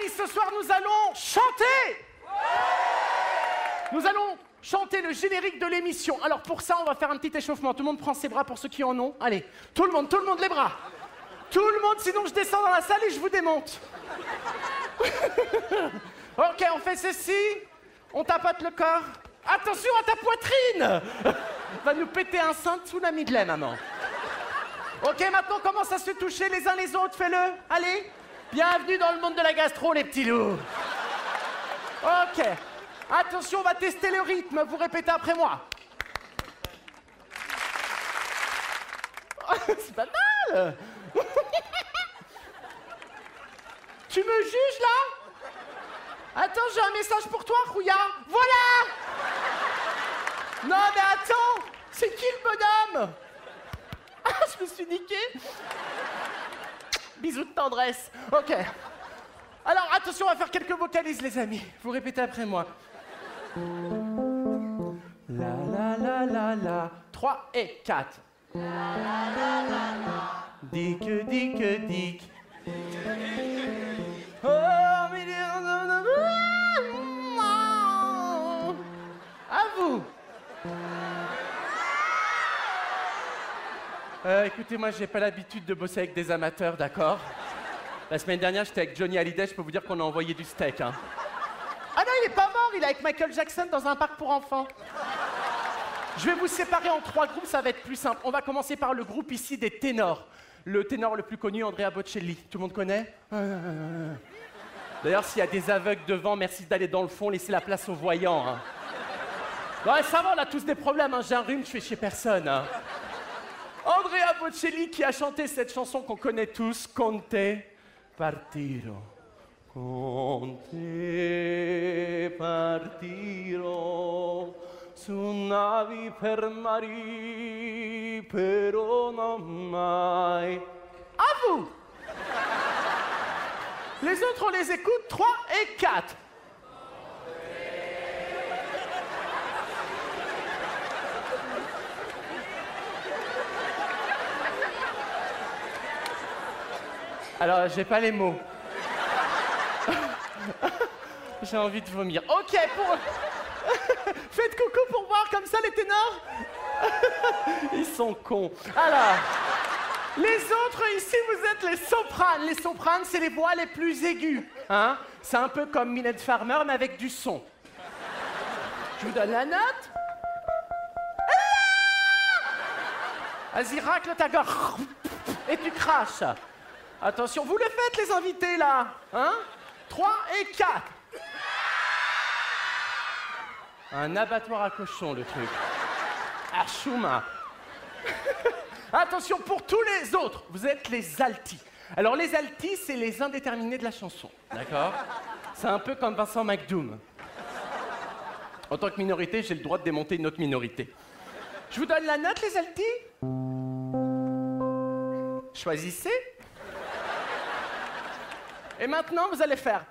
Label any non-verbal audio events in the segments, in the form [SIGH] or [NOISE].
Amis, ce soir, nous allons chanter Nous allons chanter le générique de l'émission. Alors pour ça, on va faire un petit échauffement. Tout le monde prend ses bras pour ceux qui en ont. Allez, tout le monde, tout le monde les bras. Tout le monde, sinon je descends dans la salle et je vous démonte. [LAUGHS] ok, on fait ceci. On tapote le corps. Attention à ta poitrine [LAUGHS] Va nous péter un sein sous la midley, maman. Ok, maintenant commence à se toucher les uns les autres. Fais-le. Allez. Bienvenue dans le monde de la gastro, les petits loups. Ok. Attention, on va tester le rythme. Vous répétez après moi. C'est pas mal. tu me juges là? Attends, j'ai un message pour toi, Rouya. Voilà Non mais attends C'est qui le bonhomme? Ah, je me suis niqué Bisous de tendresse. Ok. Alors attention, on va faire quelques vocalises, les amis. Vous répétez après moi. La la la la la. 3 et 4. La la la la la. Dick, dick, dick. Oh, Euh, écoutez, moi, j'ai pas l'habitude de bosser avec des amateurs, d'accord? La semaine dernière, j'étais avec Johnny Hallyday, je peux vous dire qu'on a envoyé du steak, hein. Ah non, il est pas mort, il est avec Michael Jackson dans un parc pour enfants. Je vais vous séparer en trois groupes, ça va être plus simple. On va commencer par le groupe ici des ténors. Le ténor le plus connu, Andrea Bocelli. Tout le monde connaît? D'ailleurs, s'il y a des aveugles devant, merci d'aller dans le fond, laissez la place aux voyants. Hein. Ouais, ça va, on a tous des problèmes. Hein. J'ai un rhume, je fais chez personne. Hein. Andrea Bocelli qui a chanté cette chanson qu'on connaît tous, Conte partiro. Conte partiro su navi per mari, però non mai. À vous Les autres, on les écoute 3 et 4. Alors, j'ai pas les mots. [LAUGHS] j'ai envie de vomir. Ok, pour. [LAUGHS] Faites coucou pour voir comme ça les ténors. [LAUGHS] Ils sont cons. Alors, les autres ici, vous êtes les sopranes. Les sopranes, c'est les voix les plus aiguës. Hein c'est un peu comme Minette Farmer, mais avec du son. Je vous donne la note. Vas-y, racle ta gorge. Et tu craches. Attention, vous le faites les invités là Hein? 3 et 4 Un abattoir à cochon le truc. À Chouma. Attention, pour tous les autres, vous êtes les altis. Alors les altis, c'est les indéterminés de la chanson, d'accord C'est un peu comme Vincent McDoom. En tant que minorité, j'ai le droit de démonter une autre minorité. Je vous donne la note, les altis? Choisissez. Et maintenant, vous allez faire.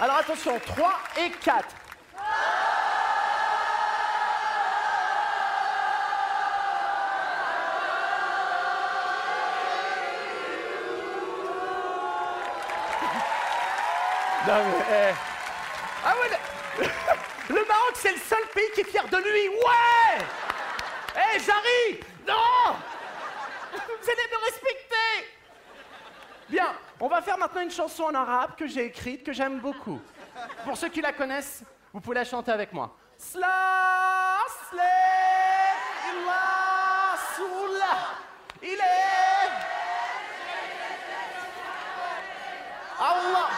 Alors attention, 3 et 4. Non, mais, eh. Ah [LAUGHS] le... Maroc, c'est le seul pays qui est fier de lui. Ouais Eh, j'arrive Non [LAUGHS] Vous allez me respecter Bien, on va faire maintenant une chanson en arabe que j'ai écrite, que j'aime beaucoup. Pour ceux qui la connaissent, vous pouvez la chanter avec moi. Sla, slé, illa, soula, il est. Allah.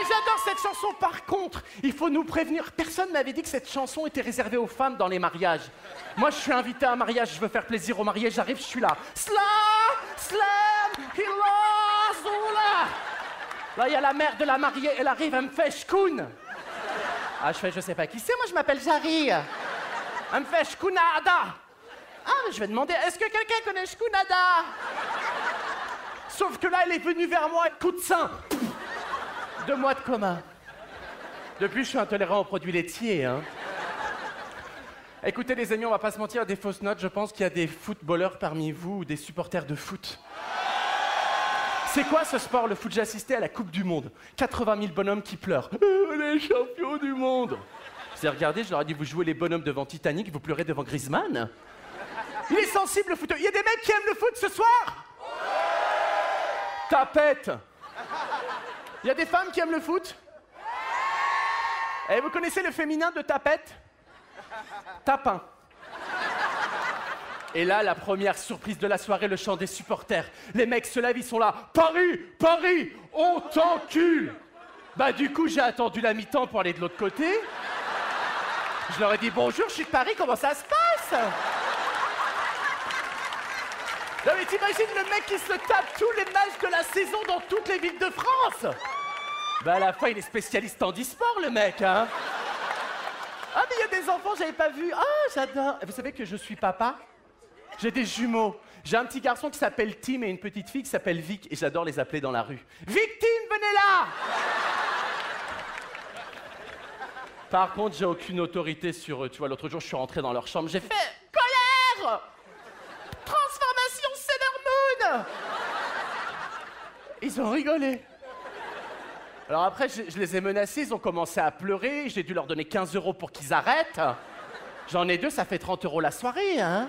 Et j'adore cette chanson. Par contre, il faut nous prévenir. Personne m'avait dit que cette chanson était réservée aux femmes dans les mariages. Moi, je suis invité à un mariage, je veux faire plaisir aux mariés, j'arrive, je suis là. Slam, slam, hila, zoula. Là, il y a la mère de la mariée, elle arrive, elle me fait shkoun. Ah, je fais, je sais pas qui c'est, moi je m'appelle Jari. Elle me fait shkounada. Ah, je vais demander, est-ce que quelqu'un connaît shkounada Sauf que là, elle est venue vers moi, coup de sein. Deux mois de coma. Depuis, je suis intolérant aux produits laitiers, hein. Écoutez, les amis, on va pas se mentir, des fausses notes. Je pense qu'il y a des footballeurs parmi vous ou des supporters de foot. C'est quoi ce sport, le foot? J'ai assisté à la Coupe du Monde. 80 000 bonhommes qui pleurent. Euh, les champions du monde J'ai regardé, je leur ai dit, vous jouez les bonhommes devant Titanic, vous pleurez devant Griezmann? Il est sensible, le foot. Il y a des mecs qui aiment le foot ce soir Tapette Il y a des femmes qui aiment le foot Et vous connaissez le féminin de tapette Tapin. Et là, la première surprise de la soirée, le chant des supporters. Les mecs se lèvent, ils sont là. Paris, Paris, on t'encule. Bah du coup, j'ai attendu la mi-temps pour aller de l'autre côté. Je leur ai dit bonjour, je suis de Paris, comment ça se passe? Non mais t'imagines le mec qui se tape tous les matchs de la saison dans toutes les villes de France? Bah à la fin, il est spécialiste en e-sport, le mec, hein ah, mais il y a des enfants, j'avais pas vu. Ah, j'adore. Vous savez que je suis papa J'ai des jumeaux. J'ai un petit garçon qui s'appelle Tim et une petite fille qui s'appelle Vic et j'adore les appeler dans la rue. Victime, venez là Par contre, j'ai aucune autorité sur eux. Tu vois, l'autre jour, je suis rentré dans leur chambre, j'ai fait colère Transformation Sailor Moon Ils ont rigolé. Alors après, je, les ai menacés, ils ont commencé à pleurer, j'ai dû leur donner 15 euros pour qu'ils arrêtent. J'en ai deux, ça fait 30 euros la soirée, hein.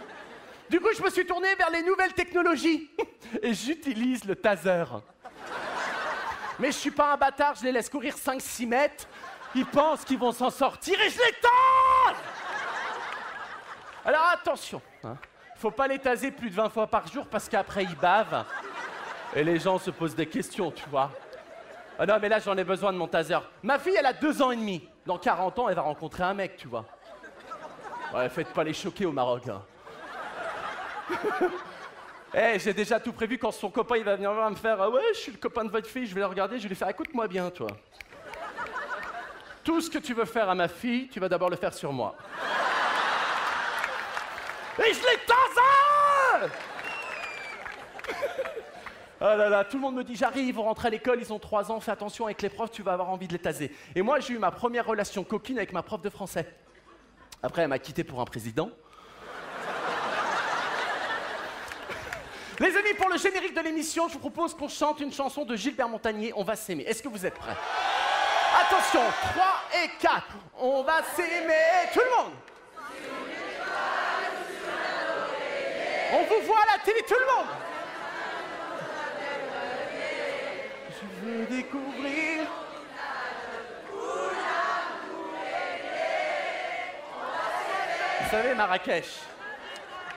Du coup, je me suis tourné vers les nouvelles technologies [LAUGHS] et j'utilise le taser. Mais je suis pas un bâtard, je les laisse courir 5-6 mètres. Ils pensent qu'ils vont s'en sortir et je les tase Alors attention, hein. faut pas les taser plus de 20 fois par jour parce qu'après ils bavent et les gens se posent des questions, tu vois. Ah non, mais là, j'en ai besoin de mon taser. Ma fille, elle a deux ans et demi. Dans 40 ans, elle va rencontrer un mec, tu vois. Ouais, faites pas les choquer au Maroc. hein. [LAUGHS] Eh, j'ai déjà tout prévu quand son copain il va venir me faire Ah ouais, je suis le copain de votre fille, je vais la regarder, je vais lui faire écoute-moi bien, toi. Tout ce que tu veux faire à ma fille, tu vas d'abord le faire sur moi. Et je tase Là, tout le monde me dit j'arrive, ils vont rentrer à l'école, ils ont 3 ans, fais attention avec les profs, tu vas avoir envie de les taser. Et moi, j'ai eu ma première relation coquine avec ma prof de français. Après, elle m'a quitté pour un président. Les amis, pour le générique de l'émission, je vous propose qu'on chante une chanson de Gilbert Montagnier, On va s'aimer. Est-ce que vous êtes prêts? Attention, 3 et 4. On va s'aimer, tout le monde. On vous voit à la télé, tout le monde. Je veux découvrir. Vous savez, Marrakech,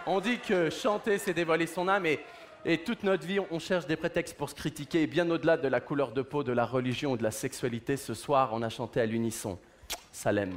on dit que chanter, c'est dévoiler son âme et, et toute notre vie, on cherche des prétextes pour se critiquer. Et bien au-delà de la couleur de peau, de la religion ou de la sexualité, ce soir, on a chanté à l'unisson. Salem.